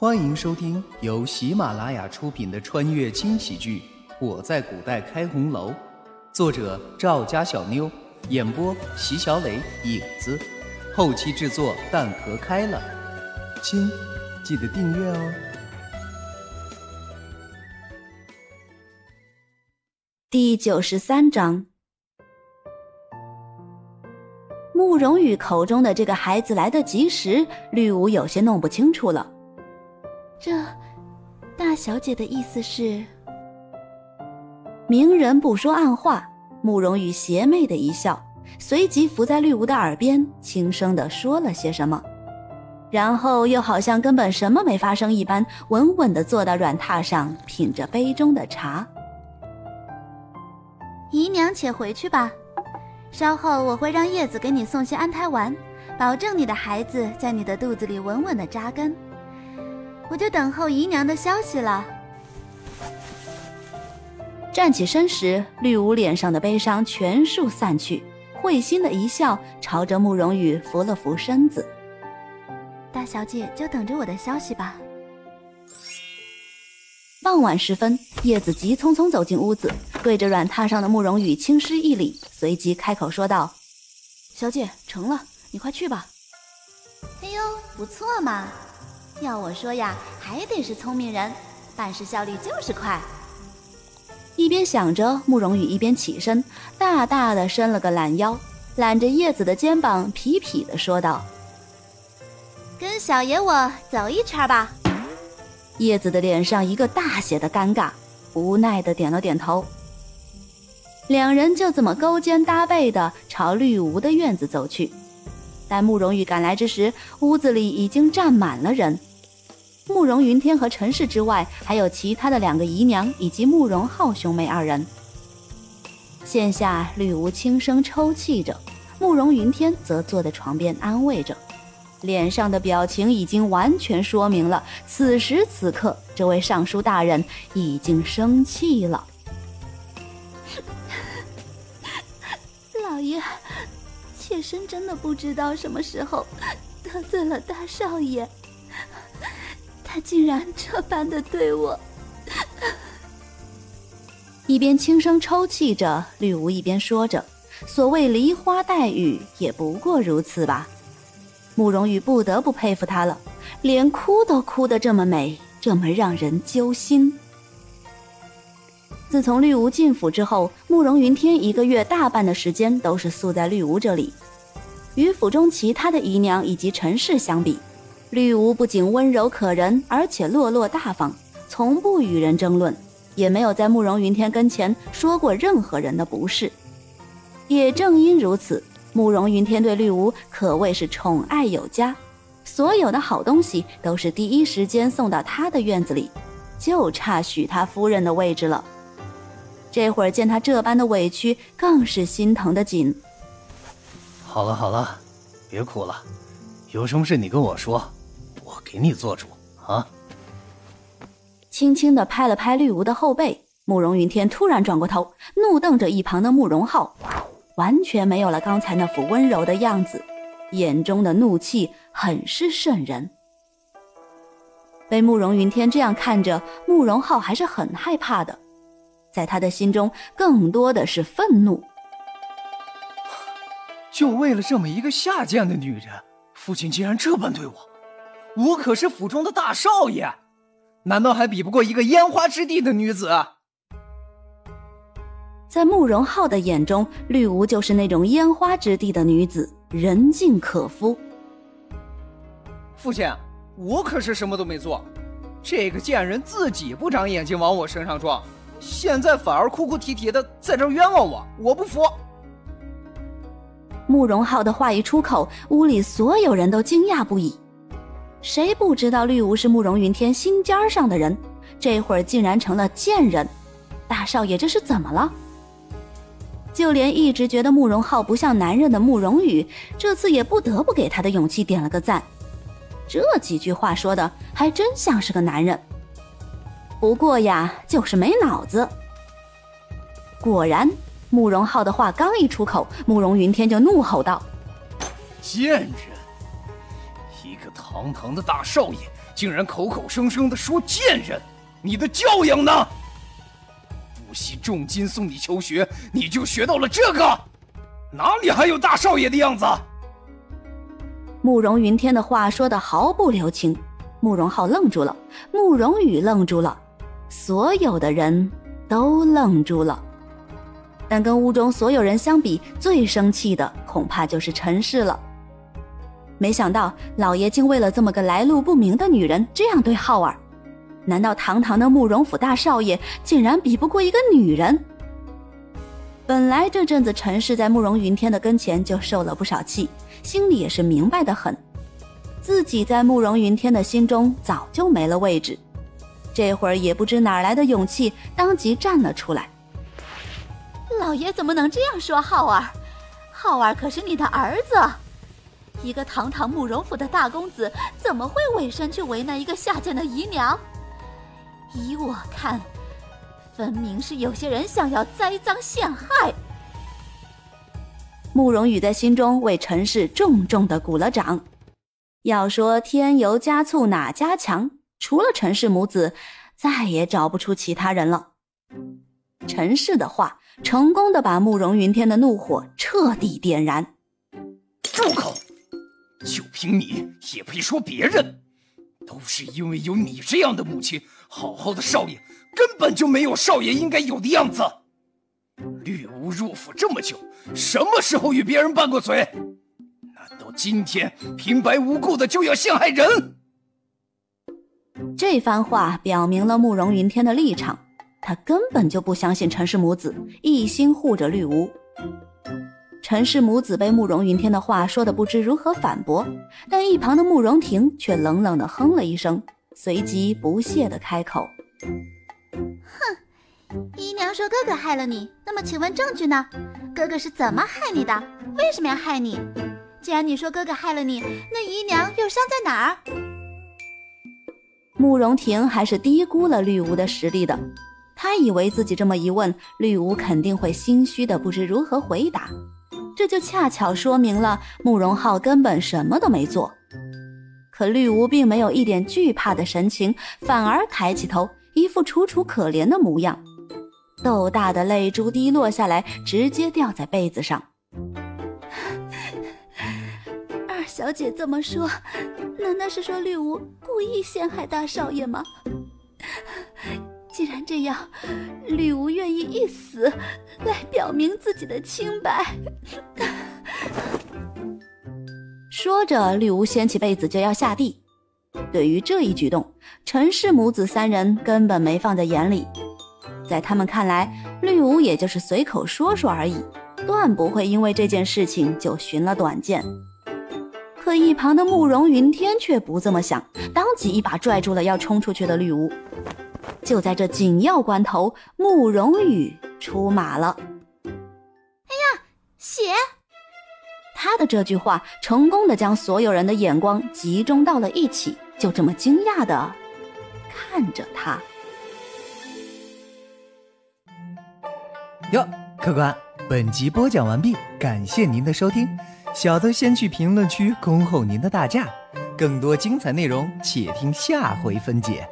欢迎收听由喜马拉雅出品的穿越轻喜剧《我在古代开红楼》，作者赵家小妞，演播席小磊、影子，后期制作蛋壳开了。亲，记得订阅哦。第九十三章，慕容羽口中的这个孩子来得及时，绿芜有些弄不清楚了。这大小姐的意思是，明人不说暗话。慕容羽邪魅的一笑，随即伏在绿芜的耳边，轻声的说了些什么，然后又好像根本什么没发生一般，稳稳的坐到软榻上，品着杯中的茶。姨娘且回去吧，稍后我会让叶子给你送些安胎丸，保证你的孩子在你的肚子里稳稳的扎根。我就等候姨娘的消息了。站起身时，绿芜脸上的悲伤全数散去，会心的一笑，朝着慕容羽扶了扶身子。大小姐就等着我的消息吧。傍晚时分，叶子急匆匆走进屋子，对着软榻上的慕容羽轻施一礼，随即开口说道：“小姐，成了，你快去吧。”哎呦，不错嘛。要我说呀，还得是聪明人，办事效率就是快。一边想着，慕容羽一边起身，大大的伸了个懒腰，揽着叶子的肩膀，痞痞的说道：“跟小爷我走一圈吧。”叶子的脸上一个大写的尴尬，无奈的点了点头。两人就这么勾肩搭背的朝绿芜的院子走去。待慕容羽赶来之时，屋子里已经站满了人。慕容云天和陈氏之外，还有其他的两个姨娘以及慕容浩兄妹二人。现下绿芜轻声抽泣着，慕容云天则坐在床边安慰着，脸上的表情已经完全说明了，此时此刻这位尚书大人已经生气了。老爷，妾身真的不知道什么时候得罪了大少爷。他竟然这般的对我，一边轻声抽泣着，绿芜一边说着：“所谓梨花带雨，也不过如此吧。”慕容羽不得不佩服他了，连哭都哭得这么美，这么让人揪心。自从绿芜进府之后，慕容云天一个月大半的时间都是宿在绿芜这里，与府中其他的姨娘以及陈氏相比。绿芜不仅温柔可人，而且落落大方，从不与人争论，也没有在慕容云天跟前说过任何人的不是。也正因如此，慕容云天对绿芜可谓是宠爱有加，所有的好东西都是第一时间送到他的院子里，就差许他夫人的位置了。这会儿见他这般的委屈，更是心疼的紧。好了好了，别哭了，有什么事你跟我说。我给你做主啊！轻轻的拍了拍绿芜的后背，慕容云天突然转过头，怒瞪着一旁的慕容浩，完全没有了刚才那副温柔的样子，眼中的怒气很是渗人。被慕容云天这样看着，慕容浩还是很害怕的，在他的心中更多的是愤怒。就为了这么一个下贱的女人，父亲竟然这般对我！我可是府中的大少爷，难道还比不过一个烟花之地的女子？在慕容浩的眼中，绿芜就是那种烟花之地的女子，人尽可夫。父亲，我可是什么都没做，这个贱人自己不长眼睛往我身上撞，现在反而哭哭啼啼的在这冤枉我，我不服。慕容浩的话一出口，屋里所有人都惊讶不已。谁不知道绿芜是慕容云天心尖上的人，这会儿竟然成了贱人？大少爷这是怎么了？就连一直觉得慕容浩不像男人的慕容羽，这次也不得不给他的勇气点了个赞。这几句话说的还真像是个男人，不过呀，就是没脑子。果然，慕容浩的话刚一出口，慕容云天就怒吼道：“贱人！”一个堂堂的大少爷，竟然口口声声的说贱人！你的教养呢？不惜重金送你求学，你就学到了这个？哪里还有大少爷的样子？慕容云天的话说的毫不留情，慕容浩愣住了，慕容羽愣住了，所有的人都愣住了。但跟屋中所有人相比，最生气的恐怕就是陈氏了。没想到老爷竟为了这么个来路不明的女人这样对浩儿，难道堂堂的慕容府大少爷竟然比不过一个女人？本来这阵子陈氏在慕容云天的跟前就受了不少气，心里也是明白的很，自己在慕容云天的心中早就没了位置，这会儿也不知哪来的勇气，当即站了出来。老爷怎么能这样说浩儿？浩儿可是你的儿子，一个堂堂慕容府的大公子，怎么会委身去为难一个下贱的姨娘？依我看。分明是有些人想要栽赃陷害。慕容羽在心中为陈氏重重的鼓了掌。要说添油加醋哪家强，除了陈氏母子，再也找不出其他人了。陈氏的话成功的把慕容云天的怒火彻底点燃。住口！凭你也配说别人？都是因为有你这样的母亲，好好的少爷。根本就没有少爷应该有的样子。绿芜入府这么久，什么时候与别人拌过嘴？难道今天平白无故的就要陷害人？这番话表明了慕容云天的立场，他根本就不相信陈氏母子，一心护着绿芜。陈氏母子被慕容云天的话说的不知如何反驳，但一旁的慕容婷却冷冷的哼了一声，随即不屑的开口。哼，姨娘说哥哥害了你，那么请问证据呢？哥哥是怎么害你的？为什么要害你？既然你说哥哥害了你，那姨娘又伤在哪儿？慕容婷还是低估了绿芜的实力的，她以为自己这么一问，绿芜肯定会心虚的不知如何回答，这就恰巧说明了慕容浩根本什么都没做。可绿芜并没有一点惧怕的神情，反而抬起头。一副楚楚可怜的模样，豆大的泪珠滴落下来，直接掉在被子上。二小姐这么说，难道是说绿芜故意陷害大少爷吗？既然这样，绿芜愿意一死来表明自己的清白。说着，绿芜掀起被子就要下地。对于这一举动，陈氏母子三人根本没放在眼里，在他们看来，绿芜也就是随口说说而已，断不会因为这件事情就寻了短见。可一旁的慕容云天却不这么想，当即一把拽住了要冲出去的绿芜。就在这紧要关头，慕容羽出马了。哎呀，血！他的这句话成功的将所有人的眼光集中到了一起，就这么惊讶的看着他。哟，客官，本集播讲完毕，感谢您的收听。小的先去评论区恭候您的大驾，更多精彩内容且听下回分解。